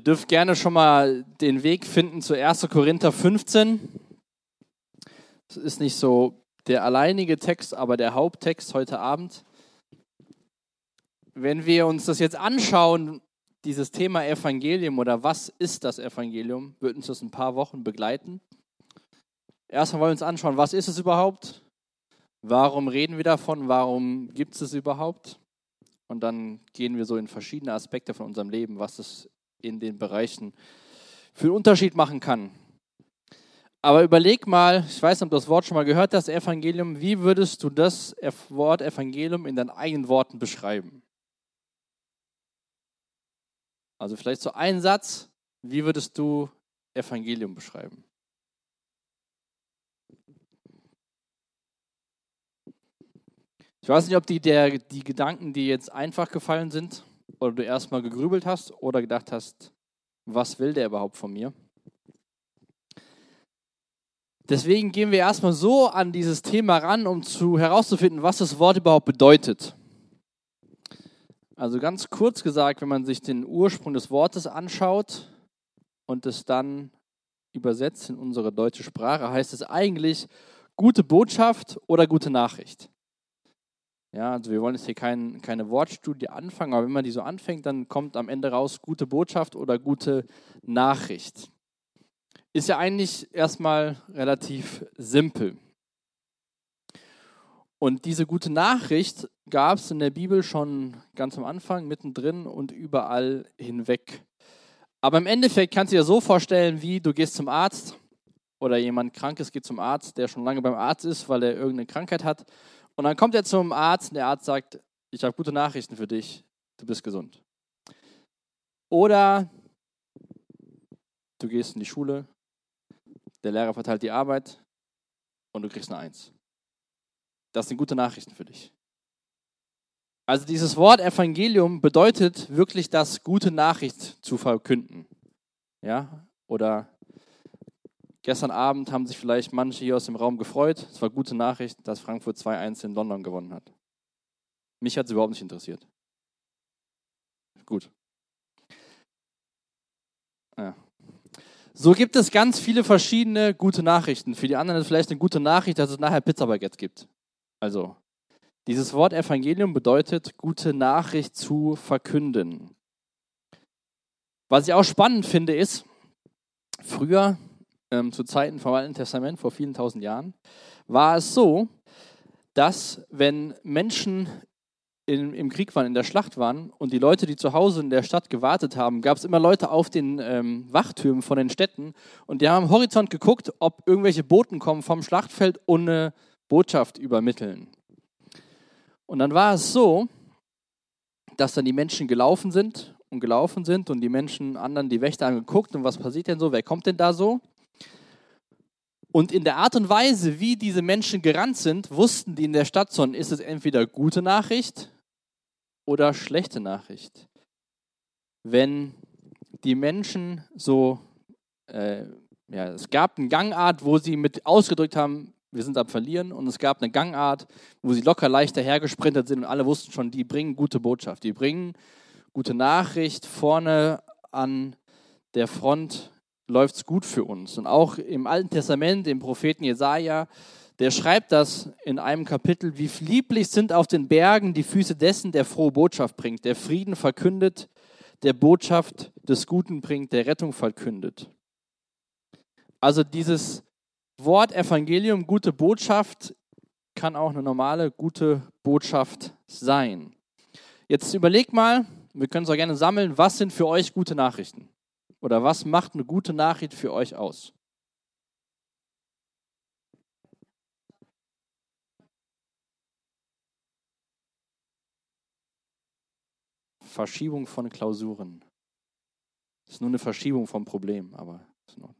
Ihr dürft gerne schon mal den Weg finden zu 1. Korinther 15. Das ist nicht so der alleinige Text, aber der Haupttext heute Abend. Wenn wir uns das jetzt anschauen, dieses Thema Evangelium oder was ist das Evangelium, wird uns das ein paar Wochen begleiten. Erstmal wollen wir uns anschauen, was ist es überhaupt? Warum reden wir davon? Warum gibt es es überhaupt? Und dann gehen wir so in verschiedene Aspekte von unserem Leben, was es in den Bereichen für einen Unterschied machen kann. Aber überleg mal, ich weiß nicht, ob du das Wort schon mal gehört hast, Evangelium, wie würdest du das Wort Evangelium in deinen eigenen Worten beschreiben? Also vielleicht so ein Satz, wie würdest du Evangelium beschreiben? Ich weiß nicht, ob die, der, die Gedanken, die jetzt einfach gefallen sind, oder du erstmal gegrübelt hast oder gedacht hast, was will der überhaupt von mir? Deswegen gehen wir erstmal so an dieses Thema ran, um zu, herauszufinden, was das Wort überhaupt bedeutet. Also ganz kurz gesagt, wenn man sich den Ursprung des Wortes anschaut und es dann übersetzt in unsere deutsche Sprache, heißt es eigentlich gute Botschaft oder gute Nachricht. Ja, also wir wollen jetzt hier kein, keine Wortstudie anfangen, aber wenn man die so anfängt, dann kommt am Ende raus gute Botschaft oder gute Nachricht. Ist ja eigentlich erstmal relativ simpel. Und diese gute Nachricht gab es in der Bibel schon ganz am Anfang, mittendrin und überall hinweg. Aber im Endeffekt kannst du dir so vorstellen, wie du gehst zum Arzt oder jemand Krankes geht zum Arzt, der schon lange beim Arzt ist, weil er irgendeine Krankheit hat und dann kommt er zum Arzt und der Arzt sagt, ich habe gute Nachrichten für dich, du bist gesund. Oder du gehst in die Schule, der Lehrer verteilt die Arbeit und du kriegst eine Eins. Das sind gute Nachrichten für dich. Also dieses Wort Evangelium bedeutet wirklich das gute Nachricht zu verkünden. Ja? Oder Gestern Abend haben sich vielleicht manche hier aus dem Raum gefreut. Es war gute Nachricht, dass Frankfurt 2-1 in London gewonnen hat. Mich hat es überhaupt nicht interessiert. Gut. Ja. So gibt es ganz viele verschiedene gute Nachrichten. Für die anderen ist vielleicht eine gute Nachricht, dass es nachher Pizzabaguette gibt. Also, dieses Wort Evangelium bedeutet, gute Nachricht zu verkünden. Was ich auch spannend finde, ist, früher ähm, zu Zeiten vom Alten Testament, vor vielen tausend Jahren, war es so, dass wenn Menschen in, im Krieg waren, in der Schlacht waren und die Leute, die zu Hause in der Stadt gewartet haben, gab es immer Leute auf den ähm, Wachtürmen von den Städten und die haben am Horizont geguckt, ob irgendwelche Boten kommen vom Schlachtfeld und eine Botschaft übermitteln. Und dann war es so, dass dann die Menschen gelaufen sind und gelaufen sind und die Menschen anderen, die Wächter haben geguckt und was passiert denn so, wer kommt denn da so? Und in der Art und Weise, wie diese Menschen gerannt sind, wussten die in der Stadtzone, ist es entweder gute Nachricht oder schlechte Nachricht. Wenn die Menschen so, äh, ja, es gab eine Gangart, wo sie mit ausgedrückt haben, wir sind am Verlieren, und es gab eine Gangart, wo sie locker leichter hergesprintet sind und alle wussten schon, die bringen gute Botschaft, die bringen gute Nachricht vorne an der Front läuft es gut für uns. Und auch im Alten Testament, im Propheten Jesaja, der schreibt das in einem Kapitel: Wie lieblich sind auf den Bergen die Füße dessen, der frohe Botschaft bringt, der Frieden verkündet, der Botschaft des Guten bringt, der Rettung verkündet. Also dieses Wort Evangelium, gute Botschaft, kann auch eine normale gute Botschaft sein. Jetzt überleg mal, wir können es auch gerne sammeln, was sind für euch gute Nachrichten? Oder was macht eine gute Nachricht für euch aus? Verschiebung von Klausuren. Das ist nur eine Verschiebung vom Problem, aber ist in.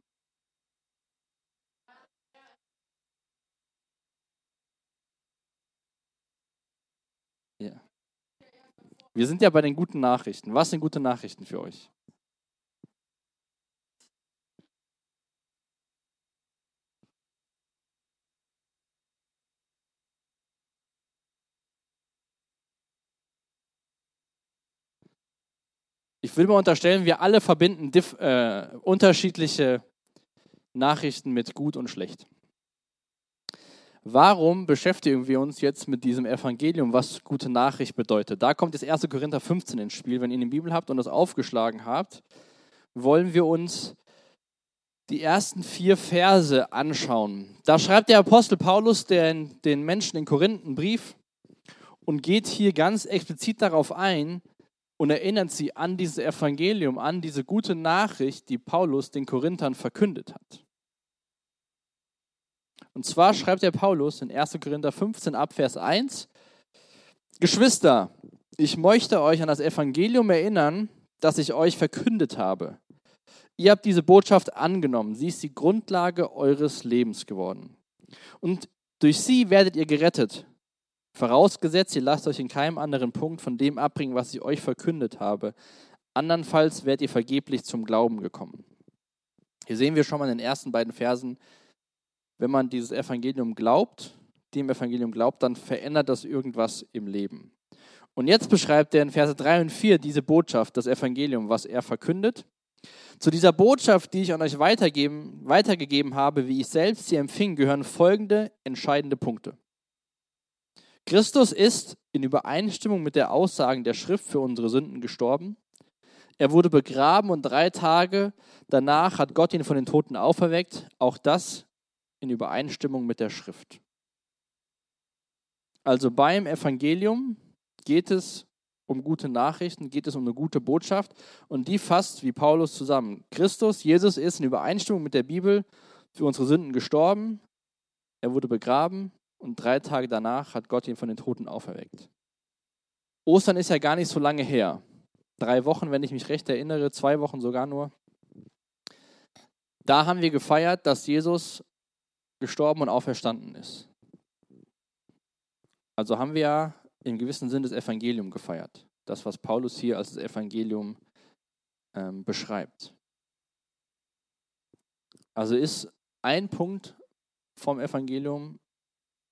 Wir sind ja bei den guten Nachrichten. Was sind gute Nachrichten für euch? Ich würde mal unterstellen, wir alle verbinden äh, unterschiedliche Nachrichten mit gut und schlecht. Warum beschäftigen wir uns jetzt mit diesem Evangelium, was gute Nachricht bedeutet? Da kommt jetzt 1. Korinther 15 ins Spiel. Wenn ihr die Bibel habt und das aufgeschlagen habt, wollen wir uns die ersten vier Verse anschauen. Da schreibt der Apostel Paulus den, den Menschen in Korinthen Brief und geht hier ganz explizit darauf ein und erinnert sie an dieses Evangelium, an diese gute Nachricht, die Paulus den Korinthern verkündet hat. Und zwar schreibt der Paulus in 1. Korinther 15 ab Vers 1, Geschwister, ich möchte euch an das Evangelium erinnern, das ich euch verkündet habe. Ihr habt diese Botschaft angenommen, sie ist die Grundlage eures Lebens geworden. Und durch sie werdet ihr gerettet, vorausgesetzt, ihr lasst euch in keinem anderen Punkt von dem abbringen, was ich euch verkündet habe. Andernfalls werdet ihr vergeblich zum Glauben gekommen. Hier sehen wir schon mal in den ersten beiden Versen, wenn man dieses Evangelium glaubt, dem Evangelium glaubt, dann verändert das irgendwas im Leben. Und jetzt beschreibt er in Verse 3 und 4 diese Botschaft, das Evangelium, was er verkündet. Zu dieser Botschaft, die ich an euch weitergeben, weitergegeben habe, wie ich selbst sie empfing, gehören folgende entscheidende Punkte. Christus ist in Übereinstimmung mit der Aussagen der Schrift für unsere Sünden gestorben. Er wurde begraben und drei Tage danach hat Gott ihn von den Toten auferweckt. Auch das in Übereinstimmung mit der Schrift. Also beim Evangelium geht es um gute Nachrichten, geht es um eine gute Botschaft und die fasst wie Paulus zusammen. Christus, Jesus ist in Übereinstimmung mit der Bibel für unsere Sünden gestorben, er wurde begraben und drei Tage danach hat Gott ihn von den Toten auferweckt. Ostern ist ja gar nicht so lange her. Drei Wochen, wenn ich mich recht erinnere, zwei Wochen sogar nur. Da haben wir gefeiert, dass Jesus gestorben und auferstanden ist. Also haben wir ja im gewissen Sinn das Evangelium gefeiert. Das, was Paulus hier als das Evangelium ähm, beschreibt. Also ist ein Punkt vom Evangelium,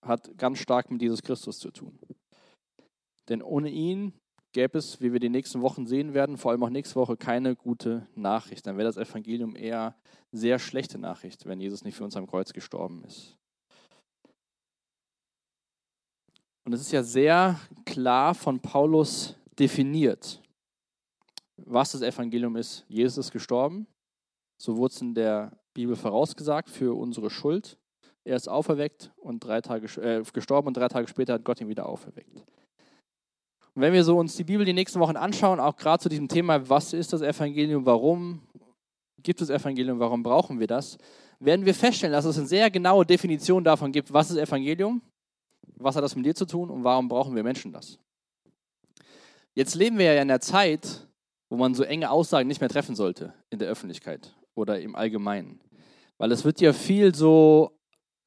hat ganz stark mit Jesus Christus zu tun. Denn ohne ihn gäbe es, wie wir die nächsten Wochen sehen werden, vor allem auch nächste Woche, keine gute Nachricht. Dann wäre das Evangelium eher sehr schlechte Nachricht, wenn Jesus nicht für uns am Kreuz gestorben ist. Und es ist ja sehr klar von Paulus definiert, was das Evangelium ist. Jesus ist gestorben, so wurde es in der Bibel vorausgesagt, für unsere Schuld. Er ist auferweckt und drei Tage äh, gestorben und drei Tage später hat Gott ihn wieder auferweckt. Und wenn wir so uns die Bibel die nächsten Wochen anschauen, auch gerade zu diesem Thema, was ist das Evangelium, warum gibt es Evangelium, warum brauchen wir das, werden wir feststellen, dass es eine sehr genaue Definition davon gibt, was ist Evangelium, was hat das mit dir zu tun und warum brauchen wir Menschen das. Jetzt leben wir ja in einer Zeit, wo man so enge Aussagen nicht mehr treffen sollte in der Öffentlichkeit oder im Allgemeinen. Weil es wird ja viel so,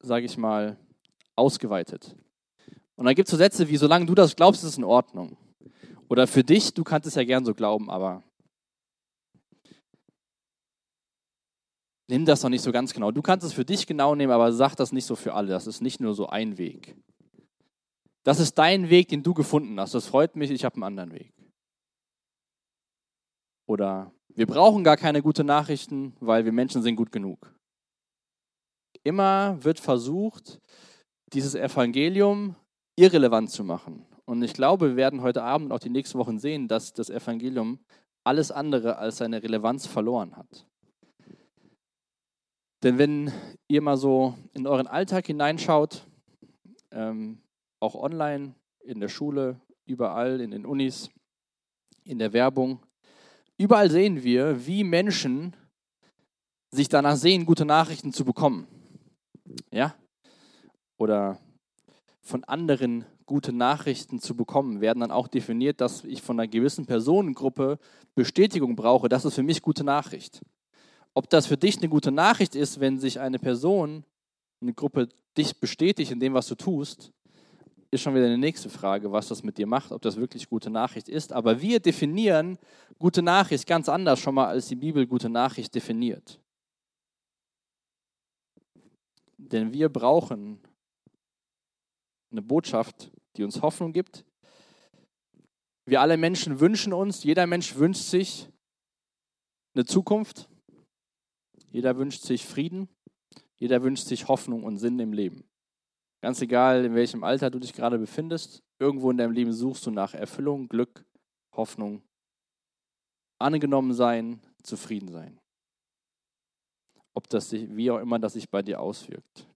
sage ich mal, ausgeweitet. Und dann gibt es so Sätze wie, solange du das glaubst, ist es in Ordnung. Oder für dich, du kannst es ja gern so glauben, aber nimm das doch nicht so ganz genau. Du kannst es für dich genau nehmen, aber sag das nicht so für alle. Das ist nicht nur so ein Weg. Das ist dein Weg, den du gefunden hast. Das freut mich, ich habe einen anderen Weg. Oder wir brauchen gar keine guten Nachrichten, weil wir Menschen sind gut genug. Immer wird versucht, dieses Evangelium irrelevant zu machen. Und ich glaube, wir werden heute Abend und auch die nächsten Wochen sehen, dass das Evangelium alles andere als seine Relevanz verloren hat. Denn wenn ihr mal so in euren Alltag hineinschaut, ähm, auch online, in der Schule, überall, in den Unis, in der Werbung, überall sehen wir, wie Menschen sich danach sehen, gute Nachrichten zu bekommen. Ja? Oder von anderen gute Nachrichten zu bekommen, werden dann auch definiert, dass ich von einer gewissen Personengruppe Bestätigung brauche. Das ist für mich gute Nachricht. Ob das für dich eine gute Nachricht ist, wenn sich eine Person, eine Gruppe dich bestätigt in dem, was du tust, ist schon wieder eine nächste Frage, was das mit dir macht, ob das wirklich gute Nachricht ist. Aber wir definieren gute Nachricht ganz anders schon mal, als die Bibel gute Nachricht definiert. Denn wir brauchen eine Botschaft, die uns Hoffnung gibt. Wir alle Menschen wünschen uns, jeder Mensch wünscht sich eine Zukunft. Jeder wünscht sich Frieden. Jeder wünscht sich Hoffnung und Sinn im Leben. Ganz egal, in welchem Alter du dich gerade befindest, irgendwo in deinem Leben suchst du nach Erfüllung, Glück, Hoffnung, angenommen sein, zufrieden sein. Ob das sich, wie auch immer das sich bei dir auswirkt.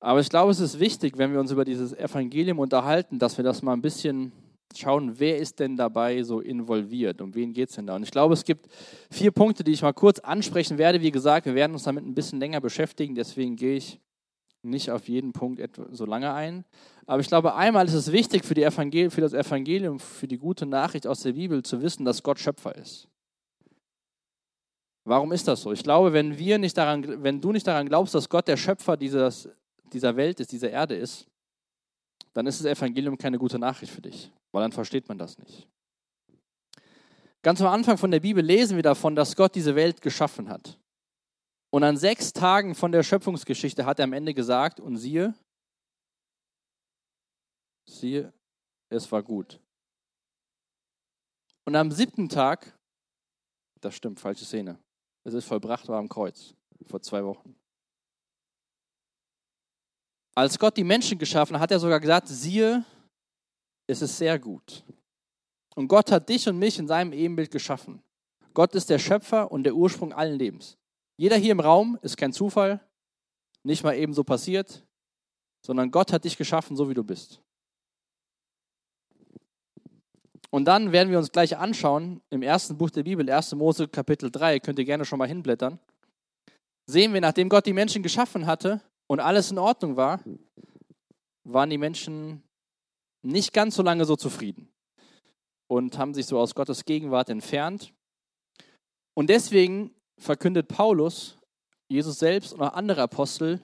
Aber ich glaube, es ist wichtig, wenn wir uns über dieses Evangelium unterhalten, dass wir das mal ein bisschen schauen, wer ist denn dabei so involviert, um wen geht es denn da? Und ich glaube, es gibt vier Punkte, die ich mal kurz ansprechen werde. Wie gesagt, wir werden uns damit ein bisschen länger beschäftigen, deswegen gehe ich nicht auf jeden Punkt so lange ein. Aber ich glaube, einmal ist es wichtig für, für das Evangelium, für die gute Nachricht aus der Bibel zu wissen, dass Gott Schöpfer ist. Warum ist das so? Ich glaube, wenn, wir nicht daran, wenn du nicht daran glaubst, dass Gott der Schöpfer dieses, dieser Welt ist, dieser Erde ist, dann ist das Evangelium keine gute Nachricht für dich weil dann versteht man das nicht. Ganz am Anfang von der Bibel lesen wir davon, dass Gott diese Welt geschaffen hat. Und an sechs Tagen von der Schöpfungsgeschichte hat er am Ende gesagt, und siehe, siehe, es war gut. Und am siebten Tag, das stimmt, falsche Szene, es ist vollbracht, war am Kreuz, vor zwei Wochen. Als Gott die Menschen geschaffen hat, hat er sogar gesagt, siehe, es ist sehr gut. Und Gott hat dich und mich in seinem Ebenbild geschaffen. Gott ist der Schöpfer und der Ursprung allen Lebens. Jeder hier im Raum ist kein Zufall, nicht mal eben so passiert, sondern Gott hat dich geschaffen, so wie du bist. Und dann werden wir uns gleich anschauen, im ersten Buch der Bibel, 1. Mose Kapitel 3, könnt ihr gerne schon mal hinblättern, sehen wir, nachdem Gott die Menschen geschaffen hatte und alles in Ordnung war, waren die Menschen nicht ganz so lange so zufrieden und haben sich so aus Gottes Gegenwart entfernt. Und deswegen verkündet Paulus, Jesus selbst und auch andere Apostel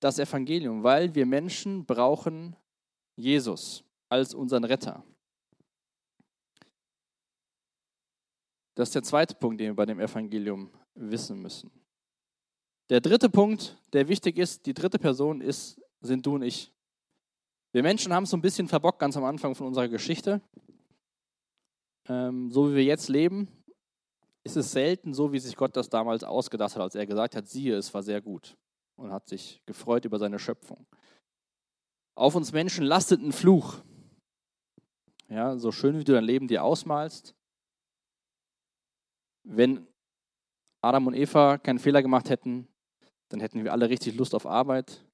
das Evangelium, weil wir Menschen brauchen Jesus als unseren Retter. Das ist der zweite Punkt, den wir bei dem Evangelium wissen müssen. Der dritte Punkt, der wichtig ist, die dritte Person ist, sind du und ich. Wir Menschen haben es so ein bisschen verbockt ganz am Anfang von unserer Geschichte. Ähm, so wie wir jetzt leben, ist es selten so, wie sich Gott das damals ausgedacht hat, als er gesagt hat, siehe, es war sehr gut und hat sich gefreut über seine Schöpfung. Auf uns Menschen lastet ein Fluch. Ja, so schön wie du dein Leben dir ausmalst. Wenn Adam und Eva keinen Fehler gemacht hätten, dann hätten wir alle richtig Lust auf Arbeit,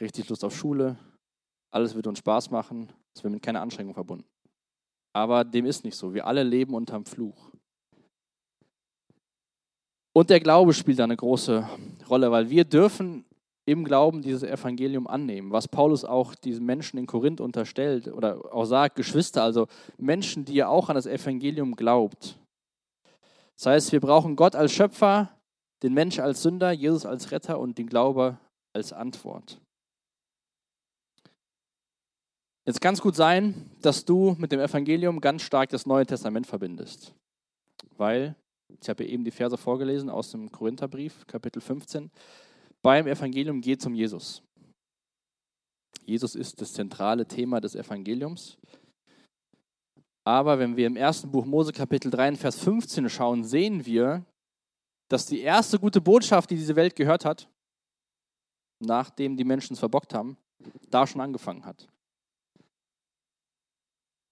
richtig Lust auf Schule, alles wird uns Spaß machen, es wird mit keiner Anstrengung verbunden. Aber dem ist nicht so. Wir alle leben unterm Fluch. Und der Glaube spielt da eine große Rolle, weil wir dürfen im Glauben dieses Evangelium annehmen, was Paulus auch diesen Menschen in Korinth unterstellt oder auch sagt, Geschwister, also Menschen, die ja auch an das Evangelium glaubt. Das heißt, wir brauchen Gott als Schöpfer, den Mensch als Sünder, Jesus als Retter und den Glaube als Antwort. Jetzt kann es gut sein, dass du mit dem Evangelium ganz stark das Neue Testament verbindest. Weil, ich habe eben die Verse vorgelesen aus dem Korintherbrief, Kapitel 15, beim Evangelium geht es um Jesus. Jesus ist das zentrale Thema des Evangeliums. Aber wenn wir im ersten Buch Mose Kapitel 3 Vers 15 schauen, sehen wir, dass die erste gute Botschaft, die diese Welt gehört hat, nachdem die Menschen es verbockt haben, da schon angefangen hat.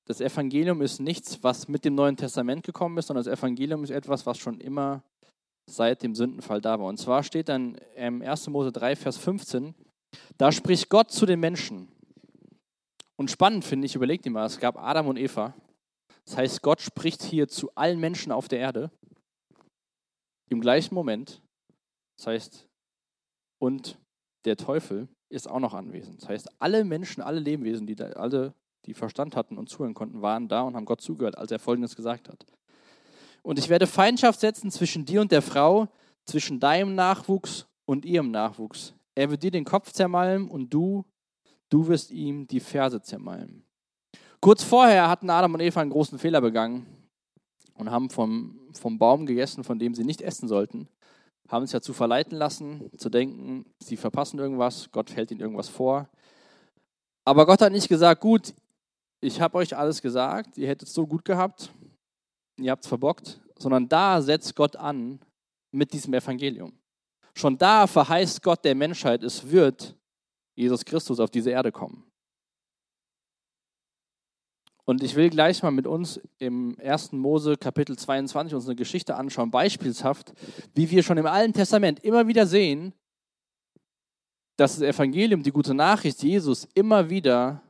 Das Evangelium ist nichts, was mit dem Neuen Testament gekommen ist, sondern das Evangelium ist etwas, was schon immer seit dem Sündenfall da war. Und zwar steht dann im 1. Mose 3, Vers 15, da spricht Gott zu den Menschen. Und spannend finde ich, überlegt ihr mal, es gab Adam und Eva. Das heißt, Gott spricht hier zu allen Menschen auf der Erde im gleichen Moment. Das heißt, und der Teufel ist auch noch anwesend. Das heißt, alle Menschen, alle Lebewesen, die da, alle die Verstand hatten und zuhören konnten, waren da und haben Gott zugehört, als er Folgendes gesagt hat. Und ich werde Feindschaft setzen zwischen dir und der Frau, zwischen deinem Nachwuchs und ihrem Nachwuchs. Er wird dir den Kopf zermalmen und du, du wirst ihm die Ferse zermalmen. Kurz vorher hatten Adam und Eva einen großen Fehler begangen und haben vom, vom Baum gegessen, von dem sie nicht essen sollten. Haben sich dazu verleiten lassen, zu denken, sie verpassen irgendwas, Gott hält ihnen irgendwas vor. Aber Gott hat nicht gesagt, gut, ich habe euch alles gesagt, ihr hättet es so gut gehabt, ihr habt es verbockt, sondern da setzt Gott an mit diesem Evangelium. Schon da verheißt Gott der Menschheit, es wird Jesus Christus auf diese Erde kommen. Und ich will gleich mal mit uns im 1. Mose Kapitel 22 uns eine Geschichte anschauen, beispielshaft, wie wir schon im Alten Testament immer wieder sehen, dass das Evangelium, die gute Nachricht Jesus immer wieder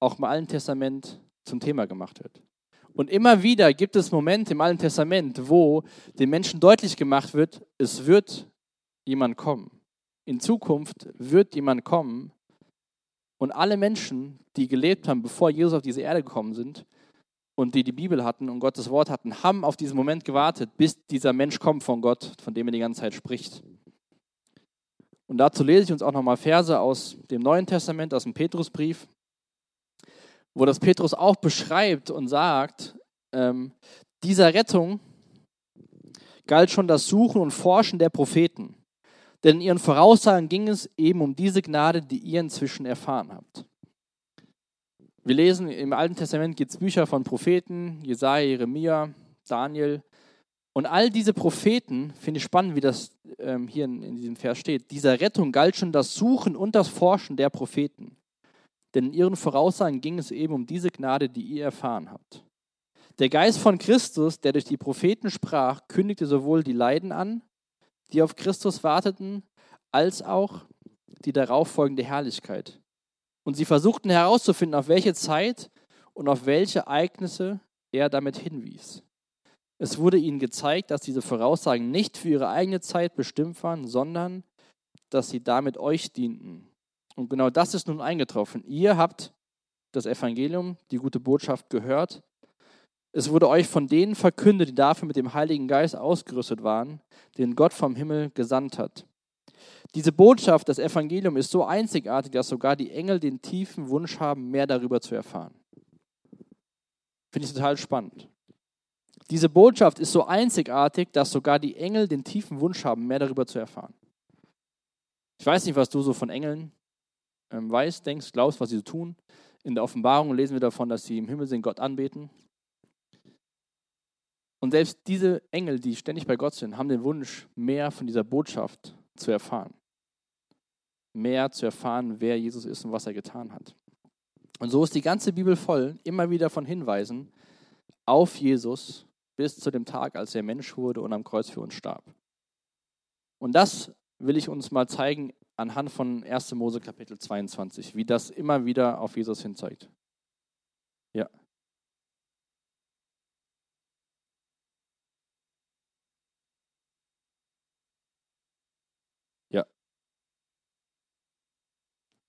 auch im Alten Testament zum Thema gemacht wird. Und immer wieder gibt es Momente im Alten Testament, wo den Menschen deutlich gemacht wird, es wird jemand kommen. In Zukunft wird jemand kommen. Und alle Menschen, die gelebt haben, bevor Jesus auf diese Erde gekommen sind und die die Bibel hatten und Gottes Wort hatten, haben auf diesen Moment gewartet, bis dieser Mensch kommt von Gott, von dem er die ganze Zeit spricht. Und dazu lese ich uns auch nochmal Verse aus dem Neuen Testament, aus dem Petrusbrief wo das Petrus auch beschreibt und sagt, ähm, dieser Rettung galt schon das Suchen und Forschen der Propheten. Denn in ihren Voraussagen ging es eben um diese Gnade, die ihr inzwischen erfahren habt. Wir lesen im Alten Testament gibt es Bücher von Propheten, Jesaja, Jeremia, Daniel. Und all diese Propheten, finde ich spannend, wie das ähm, hier in, in diesem Vers steht, dieser Rettung galt schon das Suchen und das Forschen der Propheten. Denn in ihren Voraussagen ging es eben um diese Gnade, die ihr erfahren habt. Der Geist von Christus, der durch die Propheten sprach, kündigte sowohl die Leiden an, die auf Christus warteten, als auch die darauf folgende Herrlichkeit. Und sie versuchten herauszufinden, auf welche Zeit und auf welche Ereignisse er damit hinwies. Es wurde ihnen gezeigt, dass diese Voraussagen nicht für ihre eigene Zeit bestimmt waren, sondern dass sie damit euch dienten, und genau das ist nun eingetroffen. Ihr habt das Evangelium, die gute Botschaft gehört. Es wurde euch von denen verkündet, die dafür mit dem Heiligen Geist ausgerüstet waren, den Gott vom Himmel gesandt hat. Diese Botschaft, das Evangelium, ist so einzigartig, dass sogar die Engel den tiefen Wunsch haben, mehr darüber zu erfahren. Finde ich total spannend. Diese Botschaft ist so einzigartig, dass sogar die Engel den tiefen Wunsch haben, mehr darüber zu erfahren. Ich weiß nicht, was du so von Engeln ähm, weißt, denkst, glaubst, was sie so tun. In der Offenbarung lesen wir davon, dass sie im Himmel sind, Gott anbeten. Und selbst diese Engel, die ständig bei Gott sind, haben den Wunsch, mehr von dieser Botschaft zu erfahren. Mehr zu erfahren, wer Jesus ist und was er getan hat. Und so ist die ganze Bibel voll, immer wieder von Hinweisen auf Jesus bis zu dem Tag, als er Mensch wurde und am Kreuz für uns starb. Und das will ich uns mal zeigen anhand von 1. Mose Kapitel 22, wie das immer wieder auf Jesus hinzeigt. Ja. Ja.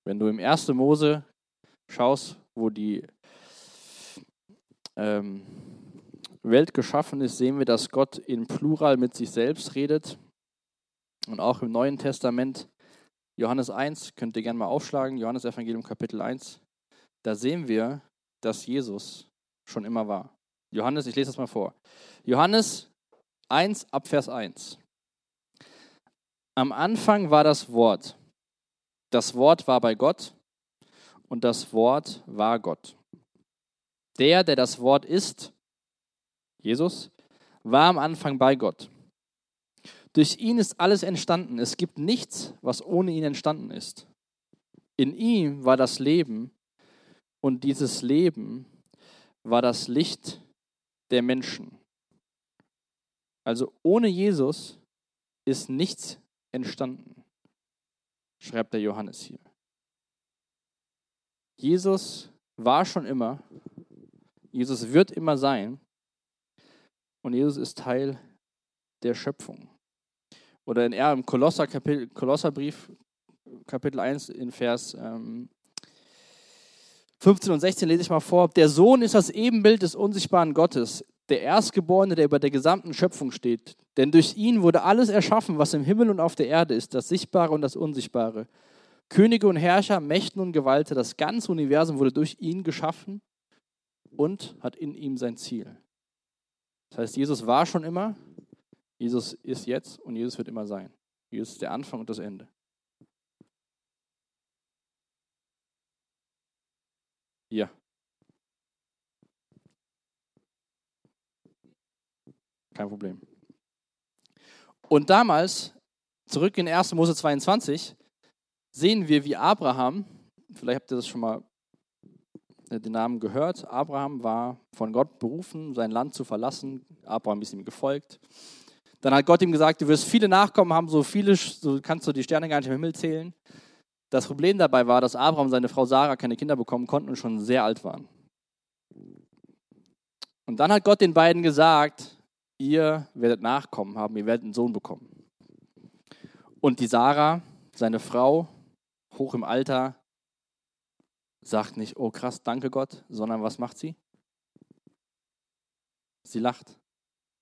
Wenn du im 1. Mose schaust, wo die ähm, Welt geschaffen ist, sehen wir, dass Gott in Plural mit sich selbst redet. Und auch im Neuen Testament Johannes 1, könnt ihr gerne mal aufschlagen, Johannes Evangelium Kapitel 1. Da sehen wir, dass Jesus schon immer war. Johannes, ich lese das mal vor. Johannes 1 ab Vers 1. Am Anfang war das Wort. Das Wort war bei Gott und das Wort war Gott. Der, der das Wort ist, Jesus, war am Anfang bei Gott. Durch ihn ist alles entstanden. Es gibt nichts, was ohne ihn entstanden ist. In ihm war das Leben und dieses Leben war das Licht der Menschen. Also ohne Jesus ist nichts entstanden, schreibt der Johannes hier. Jesus war schon immer, Jesus wird immer sein und Jesus ist Teil der Schöpfung. Oder in R im Kolosser Kapitel, Kolosserbrief, Kapitel 1, in Vers ähm, 15 und 16 lese ich mal vor. Der Sohn ist das Ebenbild des unsichtbaren Gottes, der Erstgeborene, der über der gesamten Schöpfung steht. Denn durch ihn wurde alles erschaffen, was im Himmel und auf der Erde ist, das Sichtbare und das Unsichtbare. Könige und Herrscher, Mächten und Gewalten, das ganze Universum wurde durch ihn geschaffen und hat in ihm sein Ziel. Das heißt, Jesus war schon immer, Jesus ist jetzt und Jesus wird immer sein. Jesus ist der Anfang und das Ende. Ja. Kein Problem. Und damals, zurück in 1. Mose 22, sehen wir, wie Abraham, vielleicht habt ihr das schon mal äh, den Namen gehört, Abraham war von Gott berufen, sein Land zu verlassen. Abraham ist ihm gefolgt. Dann hat Gott ihm gesagt, du wirst viele Nachkommen haben, so viele, so kannst du die Sterne gar nicht im Himmel zählen. Das Problem dabei war, dass Abraham und seine Frau Sarah keine Kinder bekommen konnten und schon sehr alt waren. Und dann hat Gott den beiden gesagt, ihr werdet Nachkommen haben, ihr werdet einen Sohn bekommen. Und die Sarah, seine Frau, hoch im Alter, sagt nicht, oh krass, danke Gott, sondern was macht sie? Sie lacht.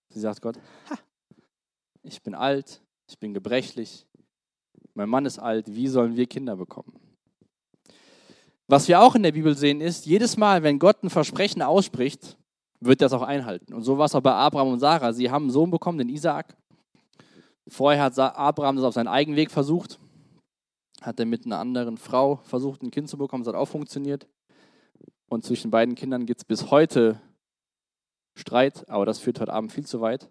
Sie sagt Gott, ha, ich bin alt, ich bin gebrechlich, mein Mann ist alt, wie sollen wir Kinder bekommen? Was wir auch in der Bibel sehen ist, jedes Mal, wenn Gott ein Versprechen ausspricht, wird das auch einhalten. Und so war es auch bei Abraham und Sarah. Sie haben einen Sohn bekommen, den Isaak. Vorher hat Abraham das auf seinen eigenen Weg versucht, hat er mit einer anderen Frau versucht, ein Kind zu bekommen, das hat auch funktioniert. Und zwischen beiden Kindern gibt es bis heute Streit, aber das führt heute Abend viel zu weit.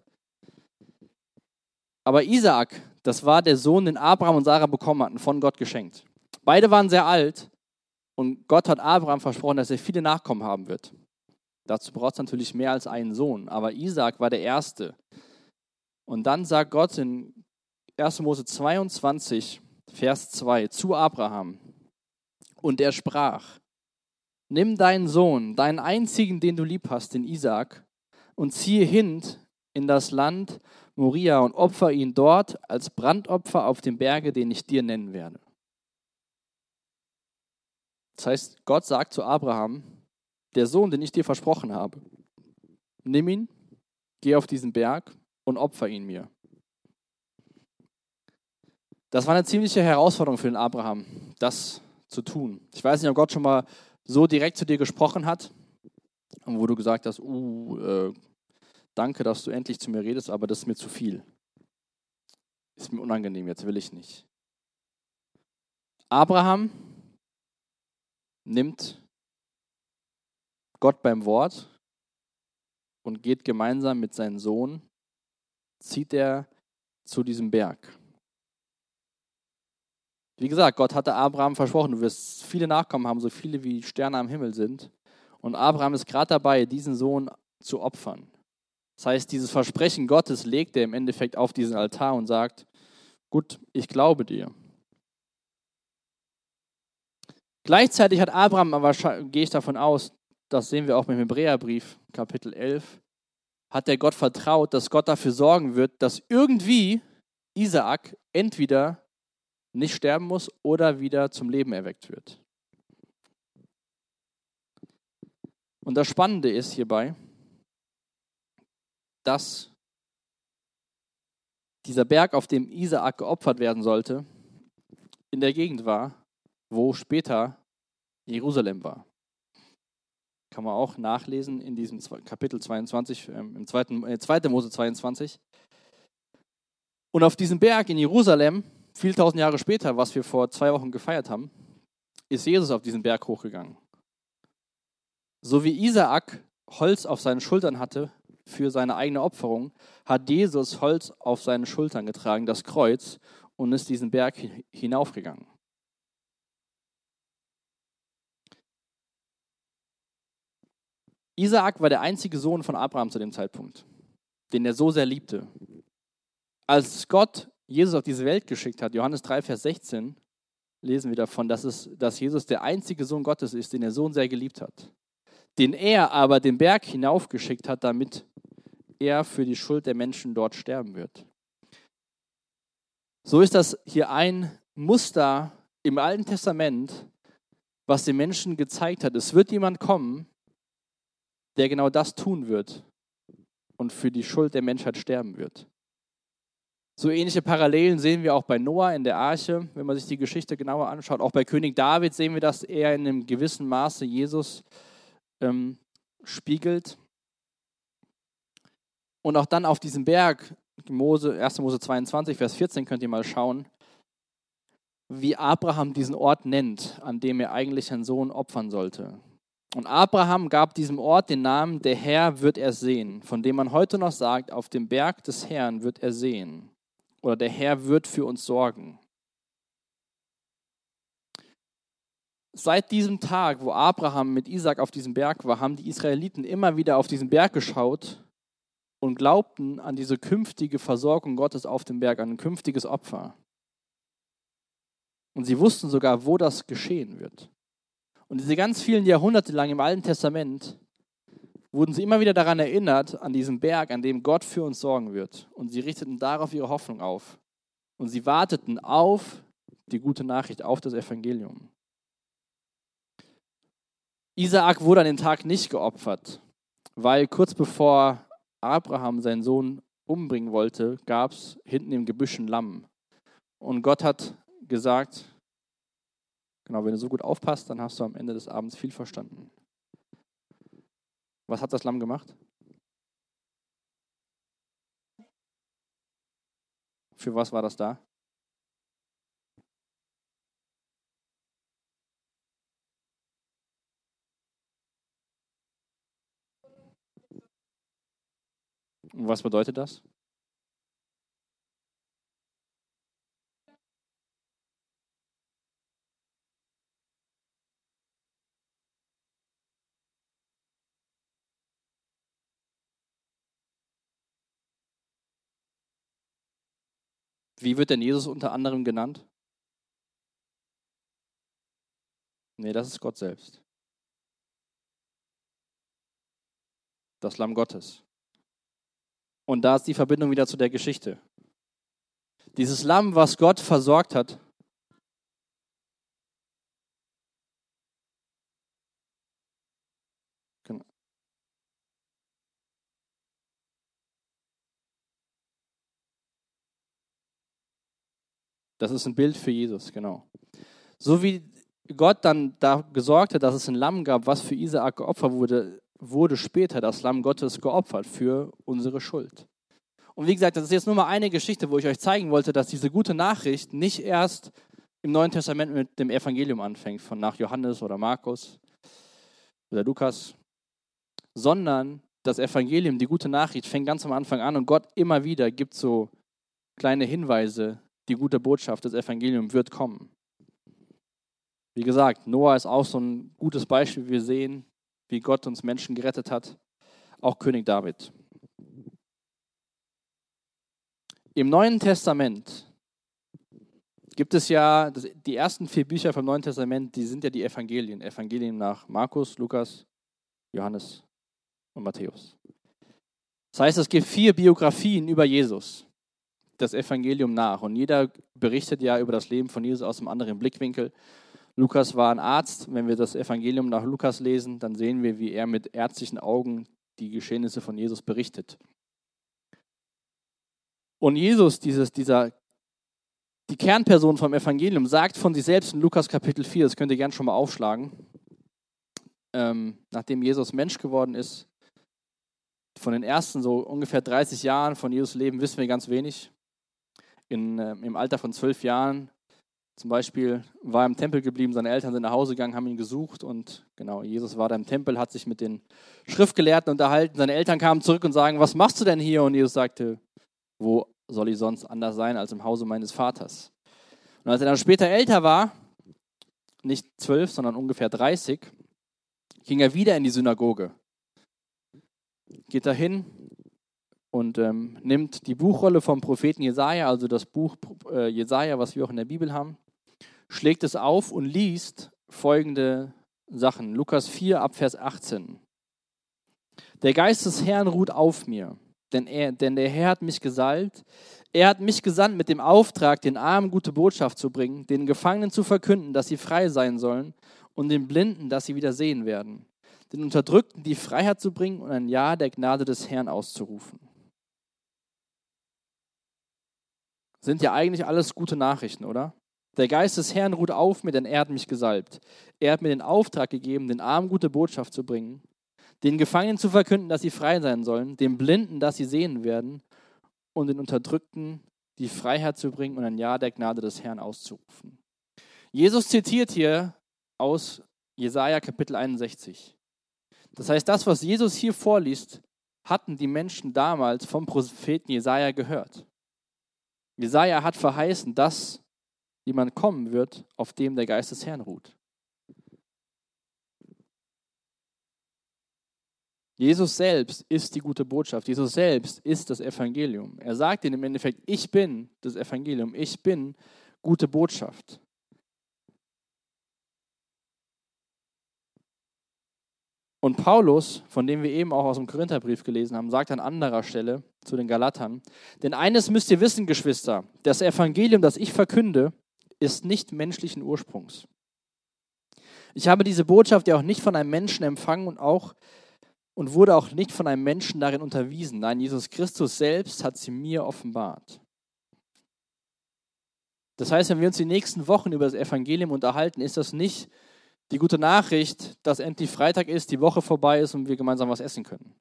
Aber Isaak, das war der Sohn, den Abraham und Sarah bekommen hatten, von Gott geschenkt. Beide waren sehr alt und Gott hat Abraham versprochen, dass er viele Nachkommen haben wird. Dazu braucht es natürlich mehr als einen Sohn, aber Isaak war der Erste. Und dann sagt Gott in 1. Mose 22, Vers 2 zu Abraham, und er sprach, Nimm deinen Sohn, deinen einzigen, den du lieb hast, den Isaak, und ziehe hin in das Land Moria und opfer ihn dort als Brandopfer auf dem Berge, den ich dir nennen werde. Das heißt, Gott sagt zu Abraham, der Sohn, den ich dir versprochen habe, nimm ihn, geh auf diesen Berg und opfer ihn mir. Das war eine ziemliche Herausforderung für den Abraham, das zu tun. Ich weiß nicht, ob Gott schon mal so direkt zu dir gesprochen hat wo du gesagt hast, uh, äh, danke, dass du endlich zu mir redest, aber das ist mir zu viel. Ist mir unangenehm, jetzt will ich nicht. Abraham nimmt Gott beim Wort und geht gemeinsam mit seinem Sohn, zieht er zu diesem Berg. Wie gesagt, Gott hatte Abraham versprochen, du wirst viele Nachkommen haben, so viele wie Sterne am Himmel sind. Und Abraham ist gerade dabei, diesen Sohn zu opfern. Das heißt, dieses Versprechen Gottes legt er im Endeffekt auf diesen Altar und sagt, gut, ich glaube dir. Gleichzeitig hat Abraham, aber gehe ich davon aus, das sehen wir auch dem Hebräerbrief, Kapitel 11, hat der Gott vertraut, dass Gott dafür sorgen wird, dass irgendwie Isaak entweder nicht sterben muss oder wieder zum Leben erweckt wird. Und das Spannende ist hierbei, dass dieser Berg, auf dem Isaak geopfert werden sollte, in der Gegend war, wo später Jerusalem war. Kann man auch nachlesen in diesem Kapitel 22, ähm, im zweiten, äh, 2. Mose 22. Und auf diesem Berg in Jerusalem, viel tausend Jahre später, was wir vor zwei Wochen gefeiert haben, ist Jesus auf diesen Berg hochgegangen. So wie Isaak Holz auf seinen Schultern hatte, für seine eigene Opferung, hat Jesus Holz auf seinen Schultern getragen, das Kreuz, und ist diesen Berg hinaufgegangen. Isaak war der einzige Sohn von Abraham zu dem Zeitpunkt, den er so sehr liebte. Als Gott Jesus auf diese Welt geschickt hat, Johannes 3, Vers 16, lesen wir davon, dass, es, dass Jesus der einzige Sohn Gottes ist, den er so sehr geliebt hat. Den er aber den Berg hinaufgeschickt hat, damit er für die Schuld der Menschen dort sterben wird. So ist das hier ein Muster im Alten Testament, was den Menschen gezeigt hat. Es wird jemand kommen, der genau das tun wird und für die Schuld der Menschheit sterben wird. So ähnliche Parallelen sehen wir auch bei Noah in der Arche, wenn man sich die Geschichte genauer anschaut. Auch bei König David sehen wir, dass er in einem gewissen Maße Jesus ähm, spiegelt. Und auch dann auf diesem Berg, Mose, 1. Mose 22, Vers 14, könnt ihr mal schauen, wie Abraham diesen Ort nennt, an dem er eigentlich seinen Sohn opfern sollte. Und Abraham gab diesem Ort den Namen, der Herr wird er sehen, von dem man heute noch sagt, auf dem Berg des Herrn wird er sehen. Oder der Herr wird für uns sorgen. Seit diesem Tag, wo Abraham mit Isaac auf diesem Berg war, haben die Israeliten immer wieder auf diesen Berg geschaut und glaubten an diese künftige Versorgung Gottes auf dem Berg, an ein künftiges Opfer. Und sie wussten sogar, wo das geschehen wird. Und diese ganz vielen Jahrhunderte lang im Alten Testament wurden sie immer wieder daran erinnert, an diesem Berg, an dem Gott für uns sorgen wird. Und sie richteten darauf ihre Hoffnung auf. Und sie warteten auf die gute Nachricht, auf das Evangelium. Isaak wurde an dem Tag nicht geopfert, weil kurz bevor Abraham seinen Sohn umbringen wollte, gab es hinten im Gebüsch ein Lamm. Und Gott hat gesagt, genau, wenn du so gut aufpasst, dann hast du am Ende des Abends viel verstanden. Was hat das Lamm gemacht? Für was war das da? Und was bedeutet das? Wie wird denn Jesus unter anderem genannt? Nee, das ist Gott selbst. Das Lamm Gottes. Und da ist die Verbindung wieder zu der Geschichte. Dieses Lamm, was Gott versorgt hat, genau. Das ist ein Bild für Jesus, genau. So wie Gott dann da gesorgt hat, dass es ein Lamm gab, was für Isaak geopfert wurde, wurde später das Lamm Gottes geopfert für unsere Schuld. Und wie gesagt, das ist jetzt nur mal eine Geschichte, wo ich euch zeigen wollte, dass diese gute Nachricht nicht erst im Neuen Testament mit dem Evangelium anfängt, von nach Johannes oder Markus oder Lukas, sondern das Evangelium, die gute Nachricht, fängt ganz am Anfang an und Gott immer wieder gibt so kleine Hinweise, die gute Botschaft, das Evangelium wird kommen. Wie gesagt, Noah ist auch so ein gutes Beispiel. Wir sehen, wie Gott uns Menschen gerettet hat, auch König David. Im Neuen Testament gibt es ja, die ersten vier Bücher vom Neuen Testament, die sind ja die Evangelien. Evangelien nach Markus, Lukas, Johannes und Matthäus. Das heißt, es gibt vier Biografien über Jesus, das Evangelium nach. Und jeder berichtet ja über das Leben von Jesus aus einem anderen Blickwinkel. Lukas war ein Arzt. Wenn wir das Evangelium nach Lukas lesen, dann sehen wir, wie er mit ärztlichen Augen die Geschehnisse von Jesus berichtet. Und Jesus, dieses, dieser, die Kernperson vom Evangelium, sagt von sich selbst in Lukas Kapitel 4, das könnt ihr gerne schon mal aufschlagen, ähm, nachdem Jesus Mensch geworden ist, von den ersten so ungefähr 30 Jahren von Jesus Leben wissen wir ganz wenig. In, äh, Im Alter von zwölf Jahren zum Beispiel war er im Tempel geblieben, seine Eltern sind nach Hause gegangen, haben ihn gesucht und genau, Jesus war da im Tempel, hat sich mit den Schriftgelehrten unterhalten. Seine Eltern kamen zurück und sagen, was machst du denn hier? Und Jesus sagte, wo soll ich sonst anders sein als im Hause meines Vaters? Und als er dann später älter war, nicht zwölf, sondern ungefähr 30, ging er wieder in die Synagoge. Geht dahin, und ähm, nimmt die Buchrolle vom Propheten Jesaja, also das Buch äh, Jesaja, was wir auch in der Bibel haben, schlägt es auf und liest folgende Sachen. Lukas 4 ab Vers 18. Der Geist des Herrn ruht auf mir, denn, er, denn der Herr hat mich gesalbt. Er hat mich gesandt mit dem Auftrag, den Armen gute Botschaft zu bringen, den Gefangenen zu verkünden, dass sie frei sein sollen und den Blinden, dass sie wieder sehen werden, den Unterdrückten die Freiheit zu bringen und ein Ja der Gnade des Herrn auszurufen. Sind ja eigentlich alles gute Nachrichten, oder? Der Geist des Herrn ruht auf mir, denn er hat mich gesalbt. Er hat mir den Auftrag gegeben, den Armen gute Botschaft zu bringen, den Gefangenen zu verkünden, dass sie frei sein sollen, den Blinden, dass sie sehen werden und den Unterdrückten die Freiheit zu bringen und ein Ja der Gnade des Herrn auszurufen. Jesus zitiert hier aus Jesaja Kapitel 61. Das heißt, das, was Jesus hier vorliest, hatten die Menschen damals vom Propheten Jesaja gehört. Jesaja hat verheißen, dass jemand kommen wird, auf dem der Geist des Herrn ruht. Jesus selbst ist die gute Botschaft. Jesus selbst ist das Evangelium. Er sagt ihnen im Endeffekt, ich bin das Evangelium. Ich bin gute Botschaft. Und Paulus, von dem wir eben auch aus dem Korintherbrief gelesen haben, sagt an anderer Stelle zu den Galatern, denn eines müsst ihr wissen, Geschwister, das Evangelium, das ich verkünde, ist nicht menschlichen Ursprungs. Ich habe diese Botschaft ja auch nicht von einem Menschen empfangen und auch und wurde auch nicht von einem Menschen darin unterwiesen. Nein, Jesus Christus selbst hat sie mir offenbart. Das heißt, wenn wir uns die nächsten Wochen über das Evangelium unterhalten, ist das nicht die gute Nachricht, dass endlich Freitag ist, die Woche vorbei ist und wir gemeinsam was essen können.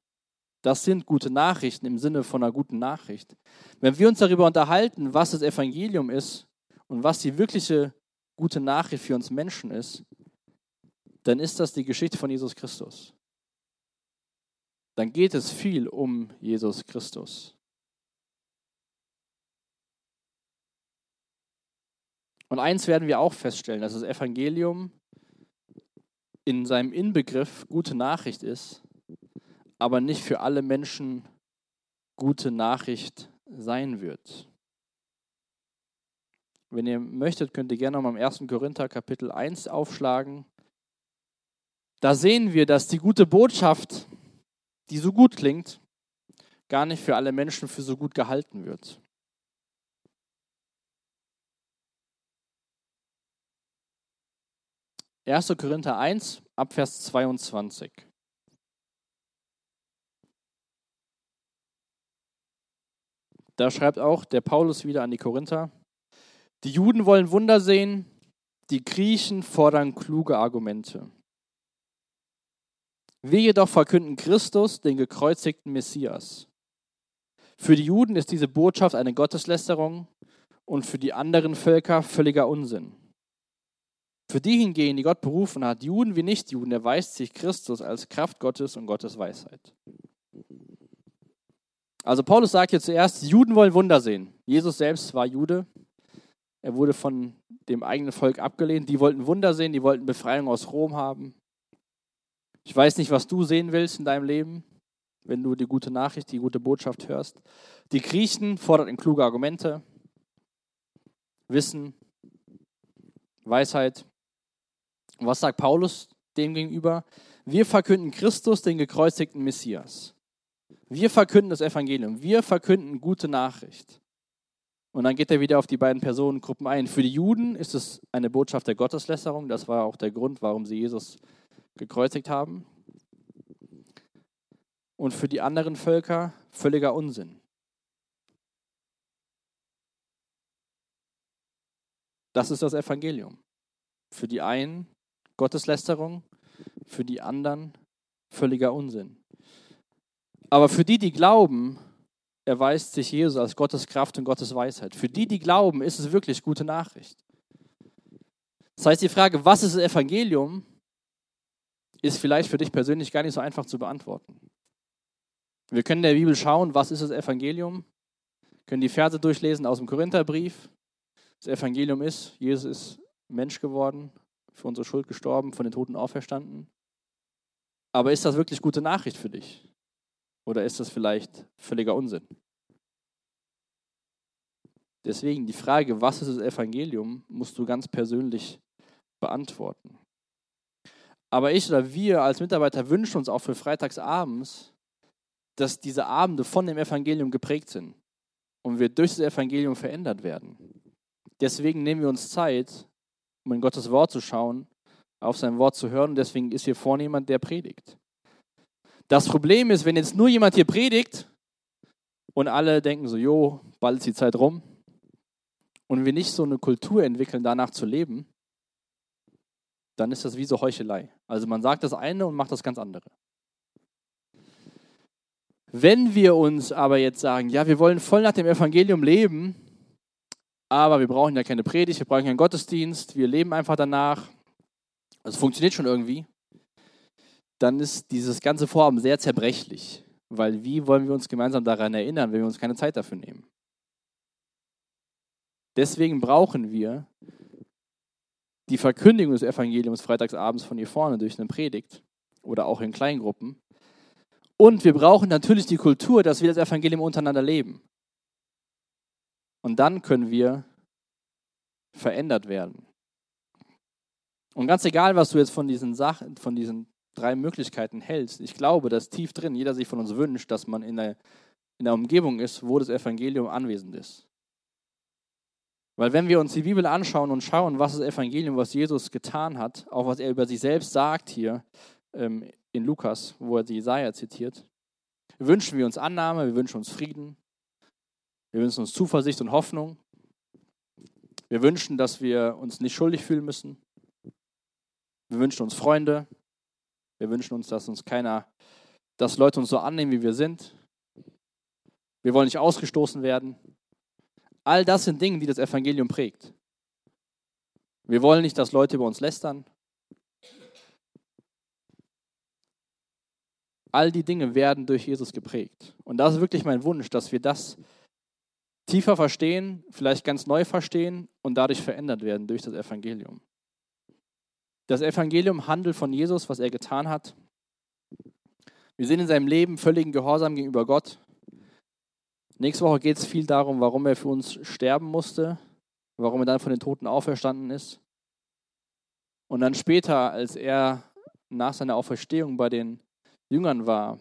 Das sind gute Nachrichten im Sinne von einer guten Nachricht. Wenn wir uns darüber unterhalten, was das Evangelium ist und was die wirkliche gute Nachricht für uns Menschen ist, dann ist das die Geschichte von Jesus Christus. Dann geht es viel um Jesus Christus. Und eins werden wir auch feststellen, dass das Evangelium in seinem Inbegriff gute Nachricht ist, aber nicht für alle Menschen gute Nachricht sein wird. Wenn ihr möchtet, könnt ihr gerne mal im 1. Korinther Kapitel 1 aufschlagen. Da sehen wir, dass die gute Botschaft, die so gut klingt, gar nicht für alle Menschen für so gut gehalten wird. 1. Korinther 1, Abvers 22. Da schreibt auch der Paulus wieder an die Korinther, die Juden wollen Wunder sehen, die Griechen fordern kluge Argumente. Wir jedoch verkünden Christus, den gekreuzigten Messias. Für die Juden ist diese Botschaft eine Gotteslästerung und für die anderen Völker völliger Unsinn. Für die hingegen, die Gott berufen hat, Juden wie Nichtjuden, erweist sich Christus als Kraft Gottes und Gottes Weisheit. Also Paulus sagt hier zuerst, Juden wollen Wunder sehen. Jesus selbst war Jude. Er wurde von dem eigenen Volk abgelehnt. Die wollten Wunder sehen, die wollten Befreiung aus Rom haben. Ich weiß nicht, was du sehen willst in deinem Leben, wenn du die gute Nachricht, die gute Botschaft hörst. Die Griechen forderten kluge Argumente, Wissen, Weisheit. Und was sagt Paulus dem gegenüber? Wir verkünden Christus, den gekreuzigten Messias. Wir verkünden das Evangelium. Wir verkünden gute Nachricht. Und dann geht er wieder auf die beiden Personengruppen ein. Für die Juden ist es eine Botschaft der Gotteslästerung. Das war auch der Grund, warum sie Jesus gekreuzigt haben. Und für die anderen Völker völliger Unsinn. Das ist das Evangelium. Für die einen Gotteslästerung, für die anderen völliger Unsinn. Aber für die, die glauben, erweist sich Jesus als Gottes Kraft und Gottes Weisheit. Für die, die glauben, ist es wirklich gute Nachricht. Das heißt, die Frage, was ist das Evangelium, ist vielleicht für dich persönlich gar nicht so einfach zu beantworten. Wir können in der Bibel schauen, was ist das Evangelium, können die Verse durchlesen aus dem Korintherbrief. Das Evangelium ist, Jesus ist Mensch geworden, für unsere Schuld gestorben, von den Toten auferstanden. Aber ist das wirklich gute Nachricht für dich? Oder ist das vielleicht völliger Unsinn? Deswegen die Frage, was ist das Evangelium, musst du ganz persönlich beantworten. Aber ich oder wir als Mitarbeiter wünschen uns auch für freitagsabends, dass diese Abende von dem Evangelium geprägt sind und wir durch das Evangelium verändert werden. Deswegen nehmen wir uns Zeit, um in Gottes Wort zu schauen, auf sein Wort zu hören. Und deswegen ist hier vorne jemand, der predigt. Das Problem ist, wenn jetzt nur jemand hier predigt und alle denken so, jo, bald ist die Zeit rum, und wir nicht so eine Kultur entwickeln, danach zu leben, dann ist das wie so Heuchelei. Also man sagt das eine und macht das ganz andere. Wenn wir uns aber jetzt sagen, ja, wir wollen voll nach dem Evangelium leben, aber wir brauchen ja keine Predigt, wir brauchen keinen Gottesdienst, wir leben einfach danach. Es funktioniert schon irgendwie. Dann ist dieses ganze Vorhaben sehr zerbrechlich. Weil wie wollen wir uns gemeinsam daran erinnern, wenn wir uns keine Zeit dafür nehmen? Deswegen brauchen wir die Verkündigung des Evangeliums freitagsabends von hier vorne durch eine Predigt oder auch in Kleingruppen. Und wir brauchen natürlich die Kultur, dass wir das Evangelium untereinander leben. Und dann können wir verändert werden. Und ganz egal, was du jetzt von diesen Sachen, von diesen drei Möglichkeiten hältst, ich glaube, dass tief drin jeder sich von uns wünscht, dass man in der, in der Umgebung ist, wo das Evangelium anwesend ist. Weil wenn wir uns die Bibel anschauen und schauen, was das Evangelium, was Jesus getan hat, auch was er über sich selbst sagt hier ähm, in Lukas, wo er die Jesaja zitiert, wünschen wir uns Annahme, wir wünschen uns Frieden, wir wünschen uns Zuversicht und Hoffnung. Wir wünschen, dass wir uns nicht schuldig fühlen müssen. Wir wünschen uns Freunde. Wir wünschen uns, dass uns keiner, dass Leute uns so annehmen, wie wir sind. Wir wollen nicht ausgestoßen werden. All das sind Dinge, die das Evangelium prägt. Wir wollen nicht, dass Leute über uns lästern. All die Dinge werden durch Jesus geprägt. Und das ist wirklich mein Wunsch, dass wir das tiefer verstehen, vielleicht ganz neu verstehen und dadurch verändert werden durch das Evangelium. Das Evangelium handelt von Jesus, was er getan hat. Wir sehen in seinem Leben völligen Gehorsam gegenüber Gott. Nächste Woche geht es viel darum, warum er für uns sterben musste, warum er dann von den Toten auferstanden ist. Und dann später, als er nach seiner Auferstehung bei den Jüngern war,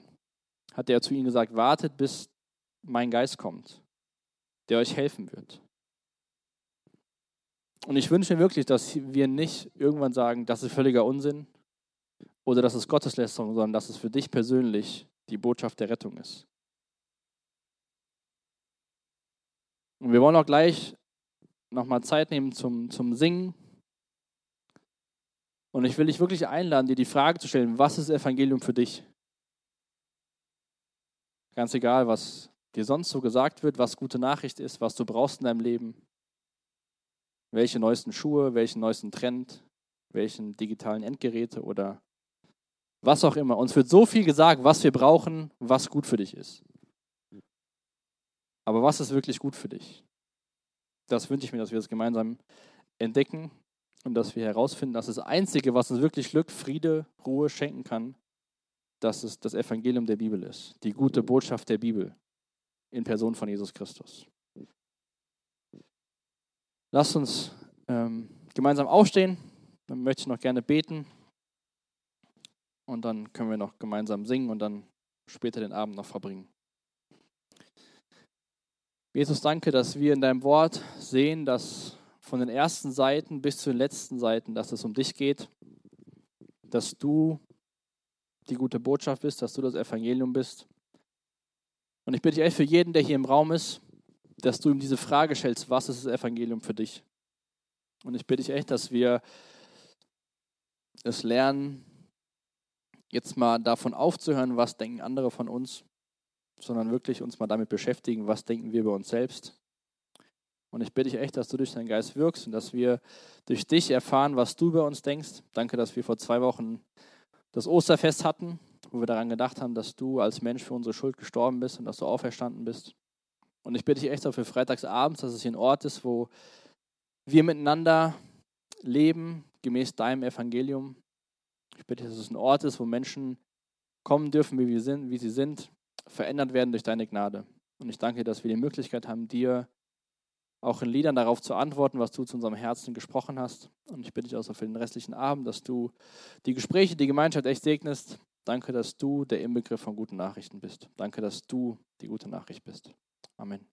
hat er zu ihnen gesagt, wartet, bis mein Geist kommt, der euch helfen wird. Und ich wünsche mir wirklich, dass wir nicht irgendwann sagen, das ist völliger Unsinn oder das ist Gotteslästerung, sondern dass es für dich persönlich die Botschaft der Rettung ist. Und wir wollen auch gleich nochmal Zeit nehmen zum, zum Singen. Und ich will dich wirklich einladen, dir die Frage zu stellen, was ist Evangelium für dich? Ganz egal, was dir sonst so gesagt wird, was gute Nachricht ist, was du brauchst in deinem Leben welche neuesten Schuhe, welchen neuesten Trend, welchen digitalen Endgeräte oder was auch immer. Uns wird so viel gesagt, was wir brauchen, was gut für dich ist. Aber was ist wirklich gut für dich? Das wünsche ich mir, dass wir das gemeinsam entdecken und dass wir herausfinden, dass das Einzige, was uns wirklich Glück, Friede, Ruhe schenken kann, dass es das Evangelium der Bibel ist, die gute Botschaft der Bibel in Person von Jesus Christus. Lasst uns ähm, gemeinsam aufstehen. Dann möchte ich noch gerne beten. Und dann können wir noch gemeinsam singen und dann später den Abend noch verbringen. Jesus, danke, dass wir in deinem Wort sehen, dass von den ersten Seiten bis zu den letzten Seiten, dass es um dich geht, dass du die gute Botschaft bist, dass du das Evangelium bist. Und ich bitte dich echt für jeden, der hier im Raum ist, dass du ihm diese Frage stellst, was ist das Evangelium für dich? Und ich bitte dich echt, dass wir es lernen, jetzt mal davon aufzuhören, was denken andere von uns, sondern wirklich uns mal damit beschäftigen, was denken wir über uns selbst. Und ich bitte dich echt, dass du durch deinen Geist wirkst und dass wir durch dich erfahren, was du über uns denkst. Danke, dass wir vor zwei Wochen das Osterfest hatten, wo wir daran gedacht haben, dass du als Mensch für unsere Schuld gestorben bist und dass du auferstanden bist. Und ich bitte dich echt auch für freitagsabends, dass es hier ein Ort ist, wo wir miteinander leben, gemäß deinem Evangelium. Ich bitte, dass es ein Ort ist, wo Menschen kommen dürfen, wie, wir sind, wie sie sind, verändert werden durch deine Gnade. Und ich danke, dass wir die Möglichkeit haben, dir auch in Liedern darauf zu antworten, was du zu unserem Herzen gesprochen hast. Und ich bitte dich auch so für den restlichen Abend, dass du die Gespräche, die Gemeinschaft echt segnest. Danke, dass du der Inbegriff von guten Nachrichten bist. Danke, dass du die gute Nachricht bist. Amen.